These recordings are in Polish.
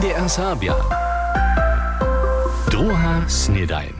NDR Sabia. Droha Snedain.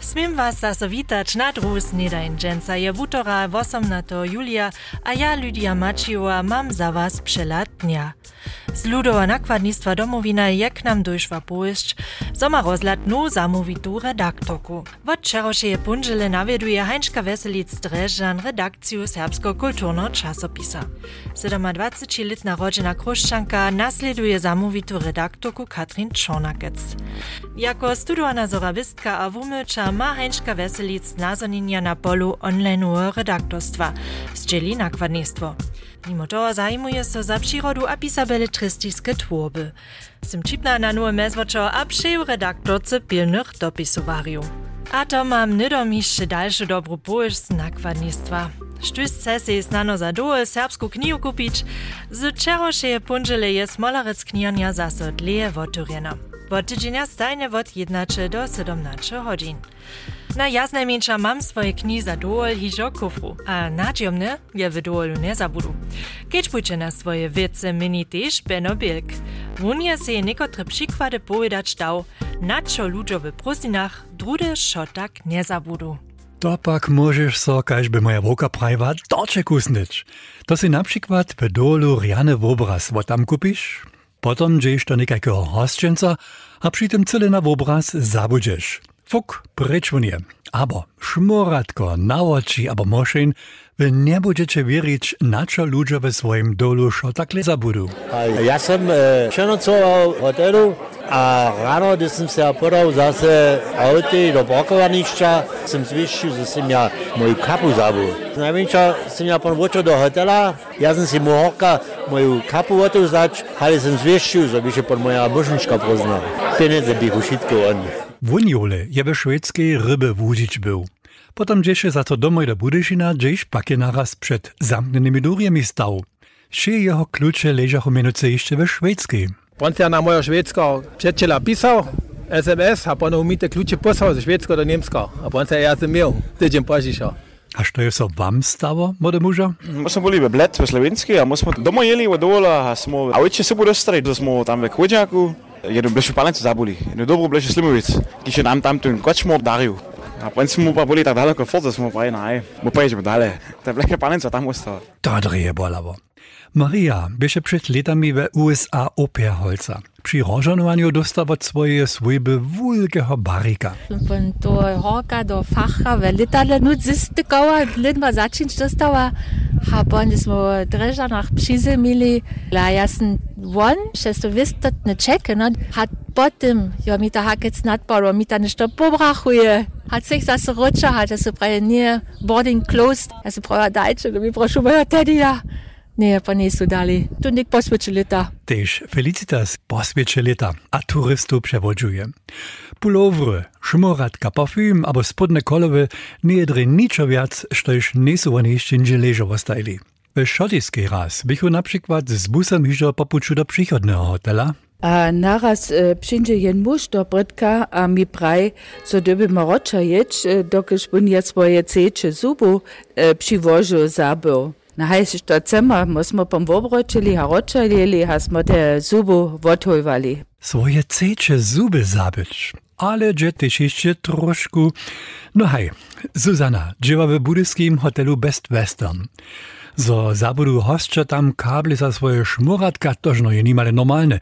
S mim vas sasovitač na drugu snedajn dženca je vutora 18. julija, a ja Lidija Mačiova mam za vas prelatnja. Dnia. Z ludowa nakładnictwa domowina jak nam dojszła powieść, zoma rozlatnu zamówitu redaktorku. Od wczorajszej punżele nawieduje Hańczka Weselic Dreżan redakciju serbsko-kulturno czasopisa. 27-letna rodzina Kruszczanka nasleduje zamówitu redaktorku Katrin Czornakec. Jako studowana zorawistka a wumycza ma Hańczka Weselic nazonienia na polu online redaktorstwa, zdzieli nakładnictwo. Mimo toho zajmuje so za przyrodu a pisabeletristiske tworby. Sym čipna na nowe mezwočo a přeju redaktorce pilnych dopisowariów. A to mam nydomišće dalšu dobru pojež z nakładnictwa. Štušce se je snano za dołe serbsku knihu kupić, z čerošeje punžele je smolarec knjanja zase dleje voturjena. Od tydzienia stajne od 11 do 17 godzin. Na jasne mięcza mam swoje kni za hižo kufru, a nadziomne je w dołolu nie zabudu. Keď pójdzie na swoje wiece mini też Benno Bilk. Se je niekotre przykłady powiedzieć dał, na co ludzie w prosinach drude szotak nie zabudu. To pak możesz so, kaž by moja woka prajwa, docze kusnyć. To si na przykład w dolu riany wobraz, wo tam kupisz, potom do nekakego hostjenca, a przy tym cyle na zabudziesz. fuk prečvnie. Abo šmoratko naoči, abo mošin, vy nebudete veriť, na čo ľudia ve svojim dolu šo takhle zabudú. Ja som e, šenocoval hotelu a ráno, když som sa podal zase auty do parkovanišťa, som zvyšil, že som ja moju kapu zabudol. Najmenšia som ja pon do hotela, ja som si mohorka moju kapu otuzač, ale som zvyšil, že by sa pon moja božnička poznal. Peniaze bych ušitko on. Wunjole je we szwedzkiej ryby wudzić był. Potem dziesze za to domoj do Budyšina, gdzieś pakie naraz przed zamkniętymi duriemi stał. Wsze jeho klucze leżały mianoce jeszcze we szwedzkiej. On na moja szwedzka przyjaciela pisał, SMS, a potem mi te klucze posłał ze szwedzko do niemska. A on ja ja miał, tydzień później. A što je so wam stało, młode muža? My smo bili v Bled v Slovenski, a my smo doma jeli v dola, a smo, a večer se bodo stari, da smo tam v jedno bleše palence zaboli, jedno dobro bleše slimovic, ki še nam tam ten kočmor daril. A potem smo pa boli tak daleko fort, da smo pa naj, bo pa idemo dalej. Te bleše palence tam ostalo. To dreje bolavo. Maria беше przed latami w USA operholca. Przy rożanowaniu dostał od swojej swojby wielkiego barika. Von do Horka do Facha, w litale nudzistykowa, lidma zacząć dostała. A potem smo dreża nach przyzy mieli, One, še so veste, nicht checken, no, hat potem, jo mi ta hakec nadporo, mi ta nešto pobrahuje. Hat sich das rutsche, hat also brauche ich nie boarding closed, also brauche ja se pravi, ich da mi prošu, bojo tedija. Ne, pa niso dali. Tu nek posveče leta. Tež Felicitas posveče leta, a turistov prevođuje. Pulovre, šmoratka, parfüm, aber Sputne kolove, ne jedre ničo viac, što iš niso v aneščin želežo ostajali. W šotiskiej raz bychu na przykład z busem hižo popuču do przychodnego hotela, A naraz e, przyjdzie jen muž do Brytka, a mi praj, so doby marocza jeć, e, dokiż bym ja swoje ceče zubu e, zabył. Na hejsiš to cema, smo pom obročili, a ročali, a smo te zubu odhojvali. swoje ceče zuby zabyć. Ale gdzie też jeszcze troszkę. No hej, Zuzana, dziewa w budyskim hotelu Best Western. Za zabudu hostča tam kable za svoje šmuratka, tožno je nimale normalne.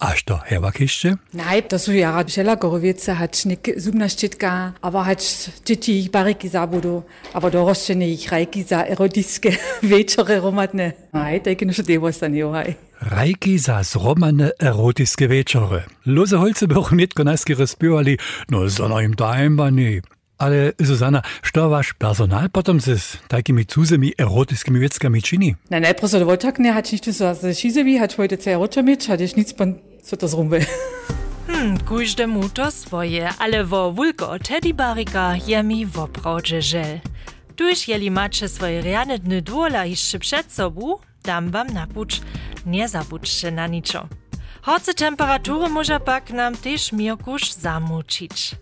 Až to heva kišče? Naj, to so ja všelakorovice, hač nek zubna ščitka, ava hač deti jih bariki zabudu, ava doroščene jih rajki za erodijske večere romatne. Naj, to je kino še devo stanijo, haj. Rajki za zromane erotijske večere. Loze holce bi ohmetko najski razpivali, no zono jim dajem pa ni. Ale Zuzana, što vaš personal potom se s takimi cuzymi erotiskimi vieckami čini? Nein, nein, prosto dovolčakne, hač nič so za šizevi, hač heute cej ročamič, hač nic pon, co to zrumbe. Hmm, kujždemu to swoje, ale wo wulko teddybarika je mi woprawdźe żel. Tuż jeli macie swoje rjane dny dwola jeszcze przed sobą, dam wam napucz, nie zabudźcie na niczo. Hoce temperatury może pak nam też mirkusz zamučić.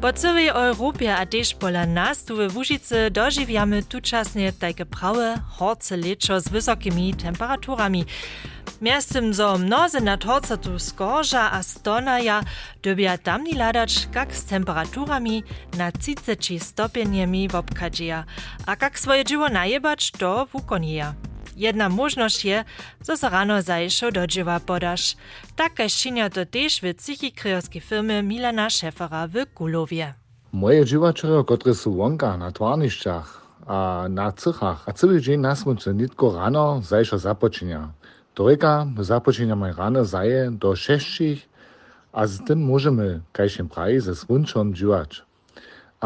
Po całej Europie a też pola nas tu w Łużycy dożywiamy tuczasnie takie prawe, horce leczo z wysokimi temperaturami. Miastem zo mnoze na torcatu skorża a stonaja dobia tamni ladacz kak z temperaturami na 30 stopniami w obkadzieja, a kak swoje dzieło najebacz to wukonija. Jedna możność je, zo se rano zajšo do dzieła podasz. Tak czynia to też w psychikryjowskiej firmy Milana Szefera w Kulowie. Moje dziewaczero, które są wonka na twarniszczach a na cychach, a cały dzień na słońcu nitko rano zajšo zapoczynia. Trojka započíname rano zaje do šeštich a z tym możemy, kaj się praji, ze słonczom dziwać.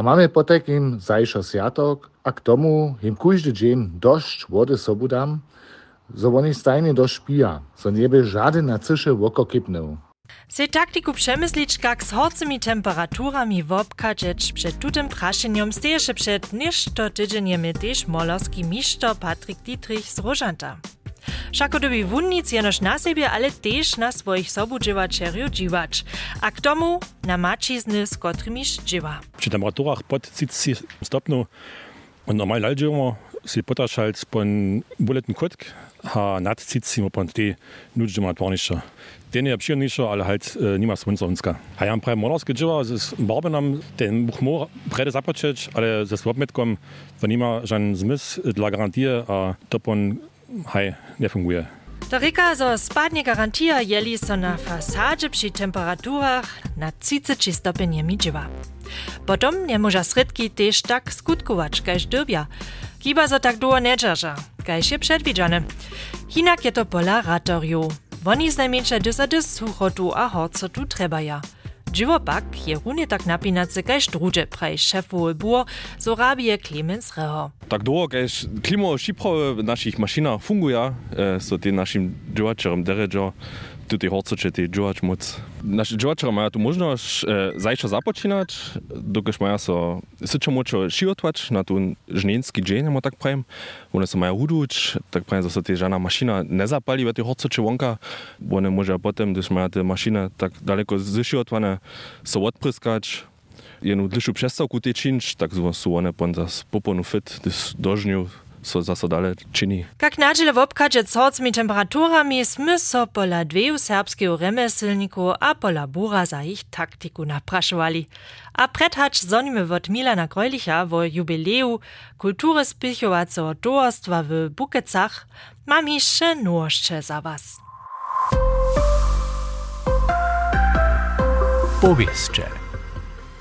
A mamy potekim zajšo sjatok, a k tomu im każdy dzień dość wody sobu dam, so oni stajnie do szpija, so nie by żaden na cysze woko kipnął. Se taktiku przemyslić, jak z temperaturami wobkadzeć przed tutym praszeniom stejesze przed niż to też molarski miszto Patryk Dietrich z Rożanta. Šako da bi vunnic jenož na sebe, ale tež na svojich sobudziwaczerju dziwacz. A k tomu na mačizny, z którymi dziwa. Przy temperaturach pod 30 stopniu und normal laldziemo si potašalc halt pon buletin kotk, a nad cicimo pon te nuđima tvornišća. Den je pširnišća, ali halt e, nima svuncovnska. A ja pravi monorske dživa, z barbenam, ten buhmo prede započeć, ale ze svobmetkom, to nima žan zmis, dla garantije, a to pon hej, nie funguje. To rika, zo spadnie garantia jeli so na fasadzie przy temperaturach na 30 stopniami dziewa. Potom nie może sredki też tak skutkować, kaž dobia. Kiba zo tak długo nie dzierża, kaž je przedwidziane. Hinak je to pola ratoriu. Oni znajmniejsze dysady suchotu a horcotu ja. Džiwopak je runie tak napinace kaž druže prej šefowy bur z Arabie Clemens Reho. Tak długo, kaž klimo šipro w naszych maszynach funguje, so ty naszym džiwačerom deređo tutaj horcoče ty dživač moc. Naši dživačerom mają tu możność e, zajšo započinać, dokaž mają so syčo močo šiotvač na tu žnenski dzień, mo tak prajem. One so mają huduč, tak prajem, że ty žana mašina ne zapali ve ty horcoče vonka. One może potem, když mają te mašine tak daleko zišiotvané, so odpryskać, dlhšiu přestávku ty činč, tak sú one pon zas poponu fit, dožňu so zase dalej czyni. Jak nadziele w obkadzie z horcmi temperaturami sme so pola dveju serbskiego remeselniku a pola bura za ich taktiku napraszowali. A predhacz zonimy wot Milana Grojlicha wo jubileu kultury spichowacego towarstwa w Bukecach mam jeszcze nożcze za was. Powieście.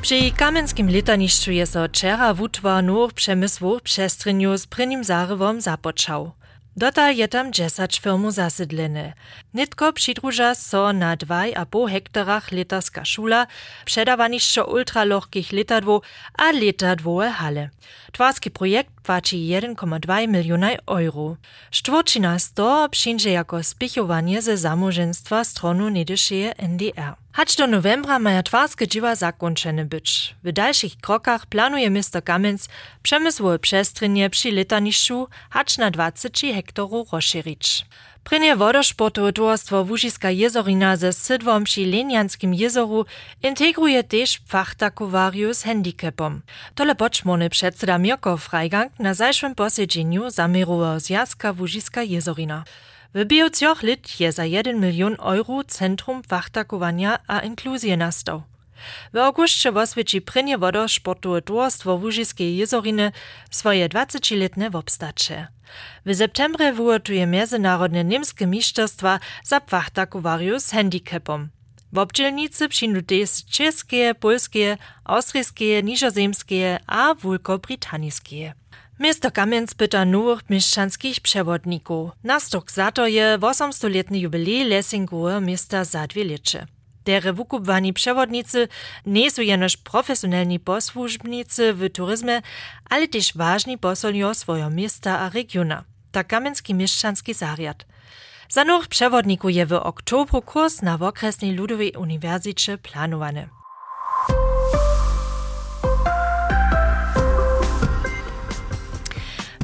Przy kamenskim letanišću je so wczera wutwar nowych przemysłów przestrzeniu z prynim zarywom zapoczał. Dotal je tam 10 firmu zasydlene. Nitko přidruža so na 2,5 hektarach letarska szula, przedawanišćo ultralochkich letadwo a letadwowe hale. Twarski projekt płaci 1,2 miliona euro. Z toho przyjdzie jako spichowanie ze zamoženstva stronu niedyszeje NDR. Hacz do novembra maja twarskie dzieła zakończone być. W dalszych krokach planuje miasto Kamenz przemysłowe przestrzenie przy letaniszczu hacz na 20 hektarów rozszerzyć. Prynie wodosportowe towarstwo Łużyska jezorina ze sydwom przy Lenianskim jezoru integruje też fachtakowariu z handicapom. Tole poczmony przedseda Mirko Freigang na zajszym posiedzeniu zamiarował Zjazka Łużyska jezorina. W biocjoch lit je za 1 milion euro Centrum Fachtakowania a Inkluzje nastał. W augustce woswieci prynie wodosportowe towarstwo Łużyskie jezoriny swoje 20-letne wobstacze. W septembrze wyłotuje Międzynarodne Niemskie Mistrzostwa za pachtakowariu z handicapom. W obdzielnicy przyjdą też czeskie, polskie, austrijskie, nizozemskie a wielkobrytańskie. Miasto Kamienc pyta nowych mieszczanskich przewodników. Nastok za to je 800-letny jubilej Lessingowe miasta. Dere wukupwani przewodnicy nie są jenoż profesjonalni posłużbnicy w turyzmie, ale też ważni posolio swojego miasta a regiona. Tak Kamenski Mieszczanski Zariad. Za przewodników je w oktobru kurs na okresnej Ludowej Uniwersycie planowany.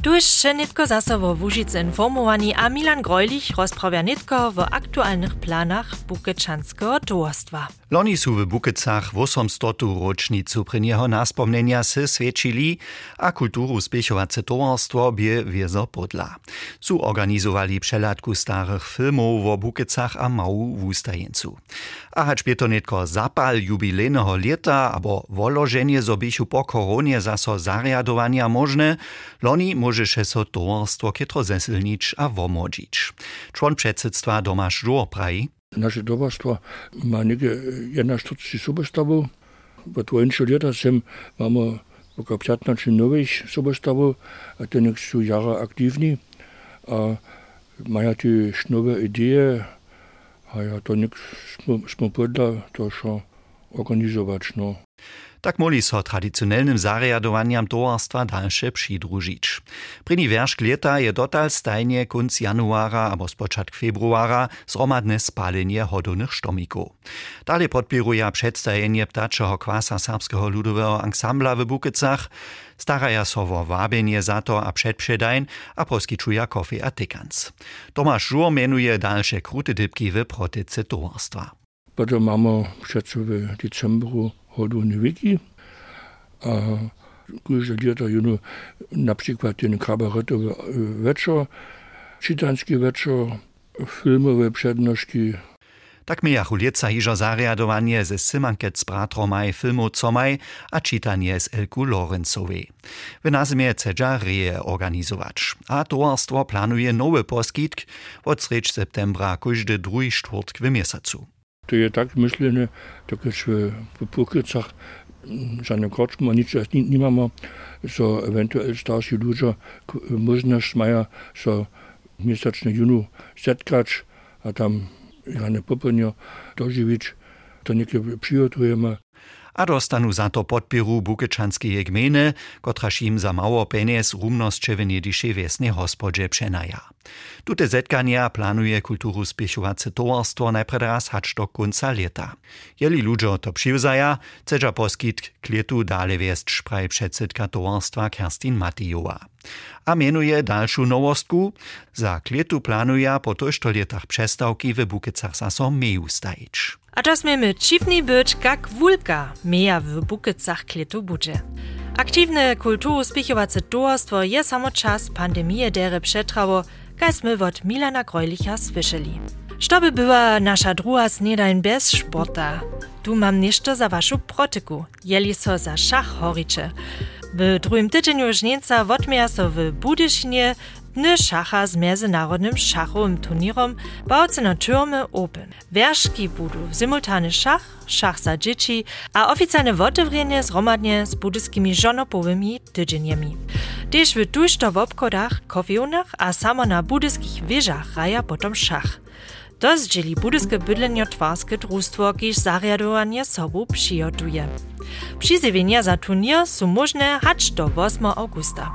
Tu jeszcze nitko zase wo Łužice informowani, a Milan Grojlich rozprawia nitko w aktualnych planach Bukečanskiego towarstwa. Loni su w Bukecach 800. rocznicu prynieho naspomnienia se svědčili a kulturu spěchovace towarstwo bie wiezo podla. Su organizowali przelatku starych filmów wo Bukecach a mału wustajeńcu. A hacz to nitko zapal jubilejnego leta, abo wolożenie zobichu po koronie zaso zariadowania możne, loni może się so towarstwo kietro zesilnić a womodzić. Człon przedsedztwa Tomasz Żur praji, Naše tovarstvo má niekde 41 súbostavov. Po 20 leta sem máme okolo 15 nových súbostavov a ten sú jara aktívni a majú tie nové ideje a ja to nek sme podľa to, čo organizovať. No. Tak moli so tradicionelnym zariadowaniam towarstwa dalsze przydružić. Pryni wierzch leta je dotal stajnie kunc januara abo spoczatk februara zromadne spalenie hodonych sztomików. Dalej podpieruje przedstawienie ptaczego kwasa serbskiego ludowego ansambla w Bukecach, staraja so wo wabienie za to a przedprzedajn, a poskiczuje kofi a tykans. Tomasz Żur menuje dalsze krute dybki w protyce towarstwa. Pa to imamo v decembru hodu neviki. A koji ljeta juno například ten kabaretov uh, večer, čitanski večer, filmove přednošky, Tak mi jahulica iżo zariadowanie ze symanket z bratromaj filmu comaj, a czytanie z Elku Lorencowej. W nazwie Cedża reje organizować. A towarstwo planuje nowy poskitk od srecz septembra każdy drugi czwartk w miesiącu. Тие так мислене, така се по пукицах, за не крочма, ничего нимамо, со евентуел старши луѓа, можнаш маја со месечне јуну сеткач, а там Jane Popelnio, Doživić, to niekie przygotujemy. A dostanu za to podpieru Bukečanskie gminy, kotraž im za mało peniaz rumnost čevenjediše vesne hospodže přenaja. Tute zetkania planuje kulturu spěchovace towarstwo najpred raz hač do konca leta. Jeli ludzie to přivzaja, chcedža poskit klietu dale viesť špraj předsedka towarstwa Kerstin Matijowa. A menuje dalszą nowostku, za klietu planuje po tošto letach przestawki w Bukecach zaso meju. A to smiemy čipni być jak wulka, meja w Bukecach kletu budzie. Aktywne kulturu spěchovace towarstwo je samo czas pandemie dere przetrało, kaj sme od Milana Grojlicha słyszeli. Što by była nasza druga snedajn bez sporta? Tu mam nieszto za waszą protyku, jeli so za szach horicze. W drugim tydzieniu żnieca wotmieja so w Budyšinie dny szacha z międzynarodnym szachowym turnierom bałce na Türme Open. Wierzki budu simultany szach, szach za dzieci, a oficjalne wotewrenie zgromadnie z budyskimi żonopowymi tydzieniami. Też w tużto w obchodach, kofionach, a samo na budyskich wieżach raja potom szach. To zdzieli budyskie bydleniotwarskie društwo, kiż zariadowanie sobu przygotuje. Przyzywienia za turnier są możne hacz do 8 augusta.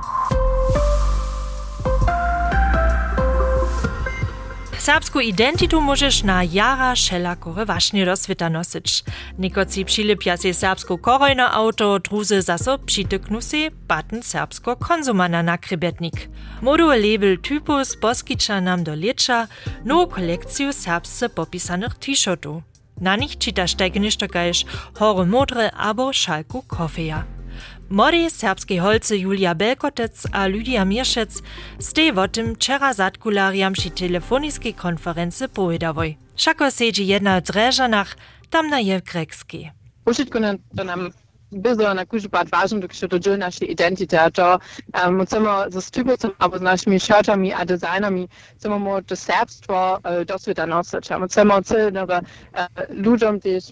Serbsku identitu możesz na jara šelakore wašne rozvita nosić. Nikoci přilipja se serbsko korojno auto, druze zaso přityknu se baten serbsko konsumana na krebetnik. Modu label typus poskiča nam do lieča no kolekciju serbsce popisanych t-shirtów. Na nich čitaš taj gništokaš Hore Modre abo Šalku Kofeja. Młodej serbskiej holce Julia Belkotec a Lydia Mierszec stej o tym wczera zatkulariam przy telefoniskiej konferencji powiedawoj. Szako siedzi jedna od dreżanach, tam na je grekskiej. Użytku to nam bardzo na kuźba ważne, dok się to dziel naszej identitet, to um, chcemy ze stybucem albo z naszymi shirtami a designami, chcemy mu to serbstwo uh, do świata nosić. Chcemy uh, ludziom też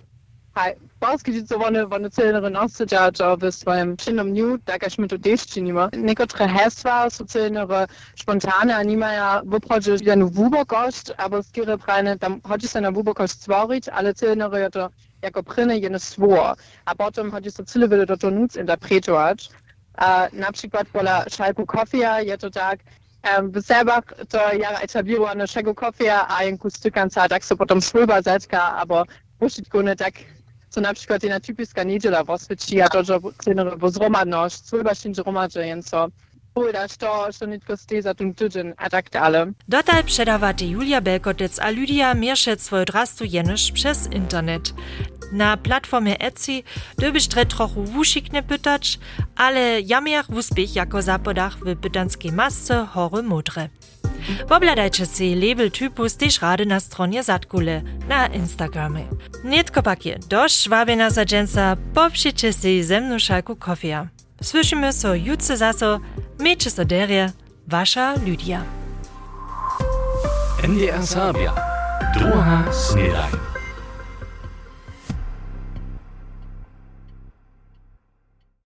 Basketicovane one celne osteđađa bez svojem činom nju, tako što mi to dešćinima. Neko trehestva su celnere spontane, a nima ja voprođe jedan vubogošt, abo skire prajne, tam hoće se na vubogošt stvorit, ale celnere je to jako prine jedno svor. A potom hoće se cele vele do to nuc interpretovač. A, na przykład pola szajku kofija je to tak, W Serbach to ja etabliła naszego kofia, a jęku stykanca tak sobie potem spływa zetka, albo puścić go tak co na przykład jedna typiska niedziela w Oswieci, a to, że bo zromadność, słyba się romadże, więc so da sto, što nitko ste za tun tydzień, a tak dalej. Dotal Julia Belkotec a Lydia Mierschet swój drastu przez internet. Na platformie Etsy dobyś tre trochu wuszikne pytać, ale jamiach wuspich jako zapodach w pytanskiej masce hory modre. Pobladajcie si label typus też rady na stronie Zatkule na Instagramie. Nitko pakie, dość szwabina sadženca, popšite si zemnu šalku kofija. Słyszymy so jutce zaso, miejcie so derje, wasza Lydia. NDR Sabia. Druga Snedajn.